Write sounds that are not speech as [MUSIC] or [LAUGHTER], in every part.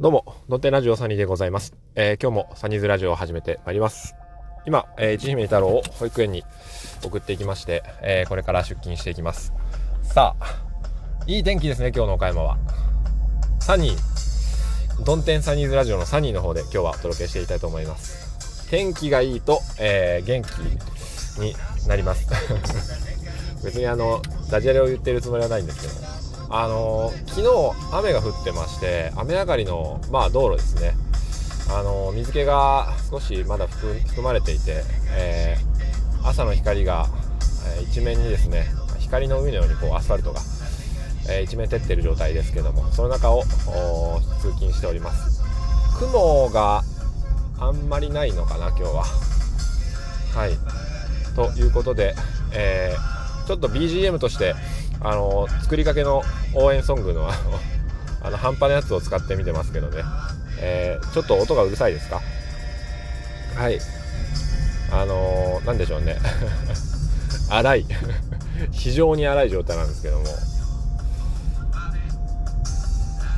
どうも、のてラジオサニーでございます。えー、今日もサニーズラジオを始めてまいります。今、えー、一姫太郎を保育園に送っていきまして、えー、これから出勤していきます。さあ、いい天気ですね、今日の岡山は。サニー、ドンテンサニーズラジオのサニーの方で今日はお届けしていきたいと思います。天気がいいと、えー、元気になります。[LAUGHS] 別にあの、ダジャレを言ってるつもりはないんですけど、あのー、昨日雨が降ってまして雨上がりの、まあ、道路ですね、あの、水気が少しまだ含まれていて、えー、朝の光が、え一面にですね光の海のようにこうアスファルトが、え一面照っている状態ですけどもその中を通勤しております。雲があんまりないのかな今日は。はい。ということで、えちょっと BGM としてあの作りかけの応援ソングのあの半端なやつを使ってみてますけどね、えー、ちょっと音がうるさいですか？はい。あのー、なんでしょうね。[LAUGHS] 荒い。[LAUGHS] 非常に荒い状態なんですけども。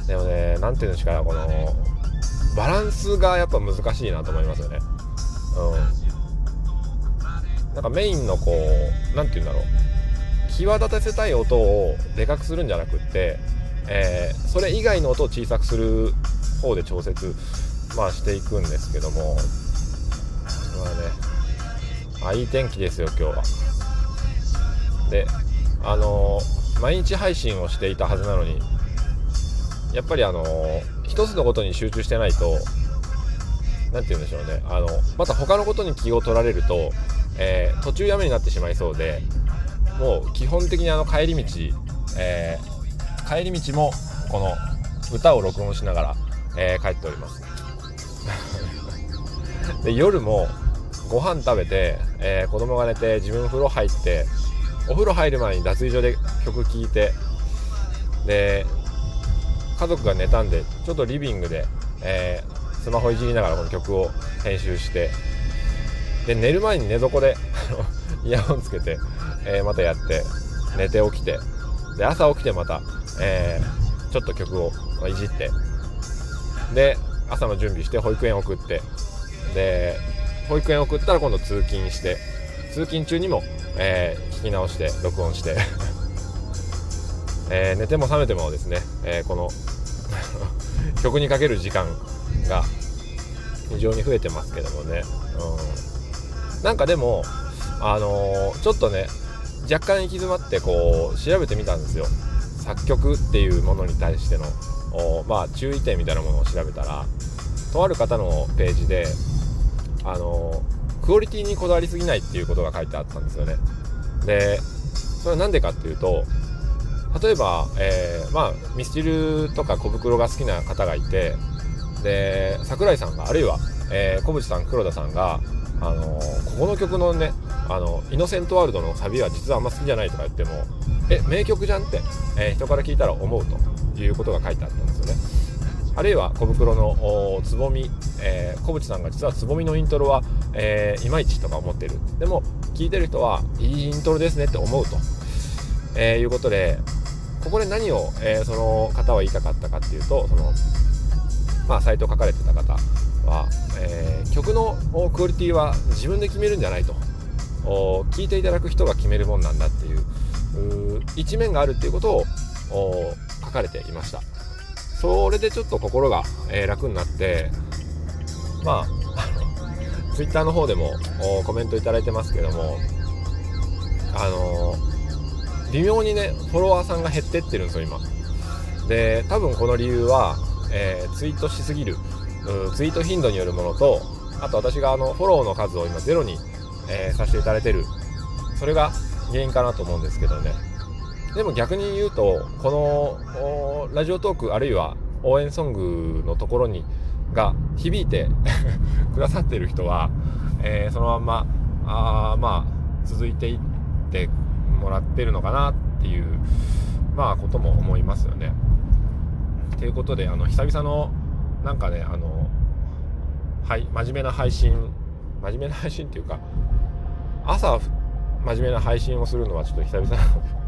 でもね何ていうんですかこのバランスがやっぱ難しいなと思いますよね。うん。なんかメインのこう何て言うんだろう際立たせたい音をでかくするんじゃなくって、えー、それ以外の音を小さくする方で調節、まあ、していくんですけども。まあねあいい天気ですよ今日は。であのー、毎日配信をしていたはずなのにやっぱりあのー、一つのことに集中してないと何て言うんでしょうね。あのまた他のことに気を取られると、えー、途中やめになってしまいそうでもう基本的にあの帰り道、えー、帰り道もこの歌を録音しながら、えー、帰っております。[LAUGHS] で夜もご飯食べて、えー、子供が寝て自分風呂入ってお風呂入る前に脱衣所で曲聴いてで家族が寝たんでちょっとリビングで、えー、スマホいじりながらこの曲を編集してで寝る前に寝床でイヤホンつけてえー、またやって寝て起きてで朝起きてまた、えー、ちょっと曲をいじってで朝の準備して保育園送ってで保育園送ったら今度通勤して通勤中にも、えー、聞き直して録音して [LAUGHS] えー、寝ても覚めてもですね、えー、この [LAUGHS] 曲にかける時間が非常に増えてますけどもね、うん、なんかでもあのー、ちょっとね若干行き詰まってこう調べてみたんですよ。作曲っていうものに対しての。まあ注意点みたいなものを調べたらとある方のページであのクオリティにこだわりすぎないっていうことが書いてあったんですよね。でそれは何でかっていうと例えば、えー、まあミスチルとか小袋が好きな方がいてで桜井さんがあるいは、えー、小渕さん黒田さんがあのここの曲のねあのイノセントワールドのサビは実はあんま好きじゃないとか言ってもえ名曲じゃんって、えー、人から聞いたら思うということが書いてあったんですよね。あるいは小袋のつぼみ、えー、小渕さんが実はつぼみのイントロは、えー、いまいちとか思ってる。でも聞いてる人はいいイントロですねって思うと、えー、いうことでここで何を、えー、その方は言いたかったかっていうとそのまあサイト書かれてた方は、えー、曲のクオリティは自分で決めるんじゃないと。聞いていただく人が決めるもんなんだっていう一面があるっていうことを書かれていました。それでちょっと心が、えー、楽になってまああの [LAUGHS] Twitter の方でもコメントいいてますけどもあのー、微妙にねフォロワーさんが減ってってるんですよ今。で多分この理由は、えー、ツイートしすぎるツイート頻度によるものとあと私があのフォローの数を今ゼロにえー、させていただいてるそれが原因かなと思うんですけどねでも逆に言うとこのラジオトークあるいは応援ソングのところにが響いて [LAUGHS] くださってる人は、えー、そのまんまあまあ続いていってもらってるのかなっていうまあことも思いますよね。ということであの久々のなんかねあのはい真面目な配信真面目な配信っていうか朝真面目な配信をするのはちょっと久々な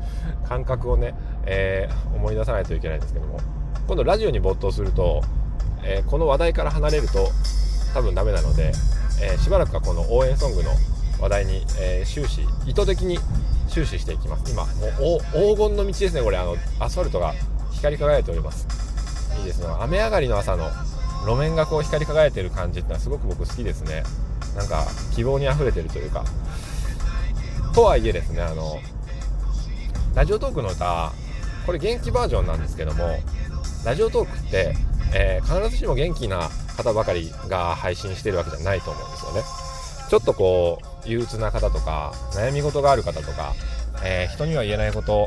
[LAUGHS] 感覚をね、えー、思い出さないといけないんですけども。今度ラジオに没頭すると、えー、この話題から離れると多分ダメなので、えー、しばらくはこの応援ソングの話題に、え終始意図的に終始していきます。今もう黄金の道ですねこれ。あのアスファルトが光り輝いております。いいですね。雨上がりの朝の路面がこう光り輝いてる感じってのはすごく僕好きですね。なんか希望にあふれてるというか。とはいえですねあのラジオトークの歌これ元気バージョンなんですけどもラジオトークって、えー、必ずしも元気な方ばかりが配信してるわけじゃないと思うんですよね。ちょっとこう憂鬱な方とか悩み事がある方とか、えー、人には言えないこと、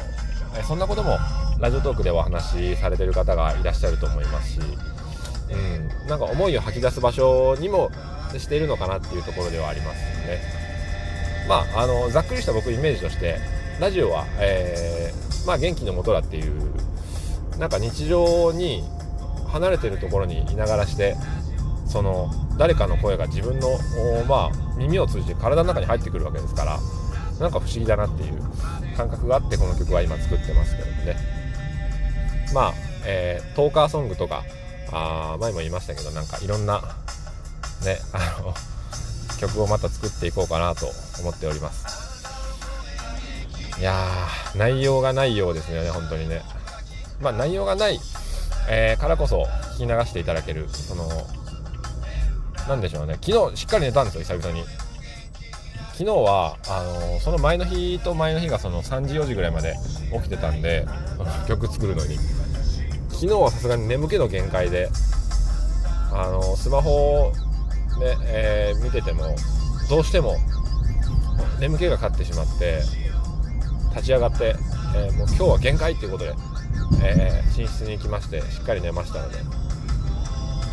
えー、そんなこともラジオトークでお話しされてる方がいらっしゃると思いますし、うん、なんか思いを吐き出す場所にもしているのかなっていうところではありますよね。まあ、あのざっくりした僕イメージとしてラジオは、えー、まあ、元気のもとだっていうなんか日常に離れてるところにいながらしてその誰かの声が自分の、まあ、耳を通じて体の中に入ってくるわけですからなんか不思議だなっていう感覚があってこの曲は今作ってますけどもねまあ、えー、トーカーソングとかあ前も言いましたけどなんかいろんなねあの曲をまた作っていこうかなと思っております。いやー内容がないようですね本当にね。まあ内容がない、えー、からこそ聞き流していただけるそのなんでしょうね。昨日しっかり寝たんですよ久々に。昨日はあのー、その前の日と前の日がその3時4時ぐらいまで起きてたんで [LAUGHS] 曲作るのに。昨日はさすがに眠気の限界であのー、スマホで、えー、見ててもどうしても眠気が勝ってしまって立ち上がって、えー、もう今日は限界っていうことで、えー、寝室に行きましてしっかり寝ましたので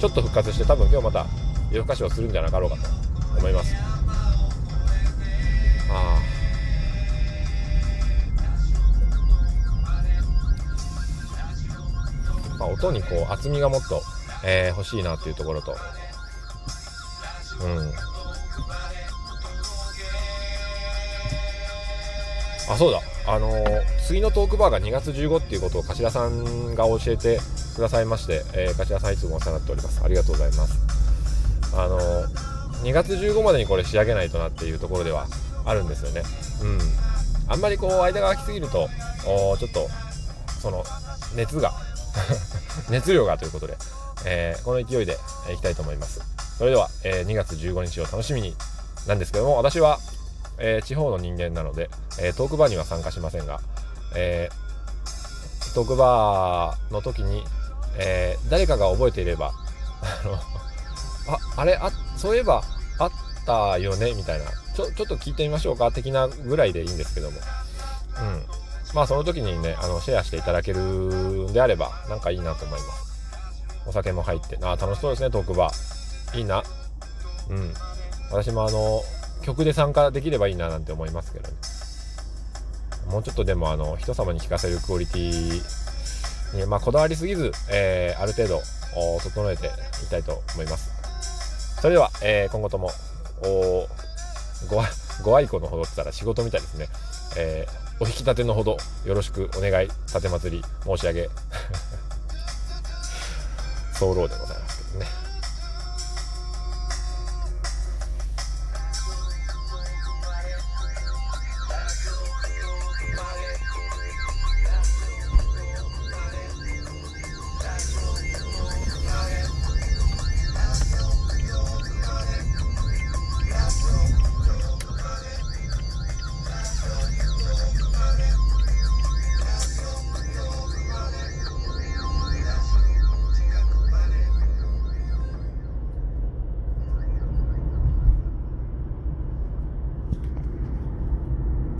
ちょっと復活して多分今日また夜更かしをするんじゃなかろうかと思います。あまあ音にこう厚みがもっと、えー、欲しいなっていうところとうん。あそうだ。あのー、次のトークバーが2月15っていうことを柏さんが教えてくださいまして、えー、柏さんいつもお世話になっております。ありがとうございます。あのー、2月15までにこれ仕上げないとなっていうところではあるんですよね。うん。あんまりこう間が空きすぎるとちょっとその熱が [LAUGHS] 熱量がということで、えー、この勢いでいきたいと思います。それでは、えー、2月15日を楽しみになんですけども私はえー、地方の人間なので、えー、トークバーには参加しませんが、えー、トークバーの時に、え誰かが覚えていれば、あの、あ、あれ、あ、そういえばあったよね、みたいな、ちょ、ちょっと聞いてみましょうか、的なぐらいでいいんですけども、うん。まあ、その時にね、あの、シェアしていただけるんであれば、なんかいいなと思います。お酒も入って、あ、楽しそうですね、トークバー。いいな。うん。私もあの、曲で参加できればいいななんて思いますけどね。もうちょっとでもあの人様に聴かせるクオリティに、まあ、こだわりすぎず、えー、ある程度整えていきたいと思います。それでは、えー、今後ともごご愛顧のほどって言ったら仕事みたいですね、えー、お引き立てのほどよろしくお願い立てまつり申し上げ。[LAUGHS] 候でございますけどね。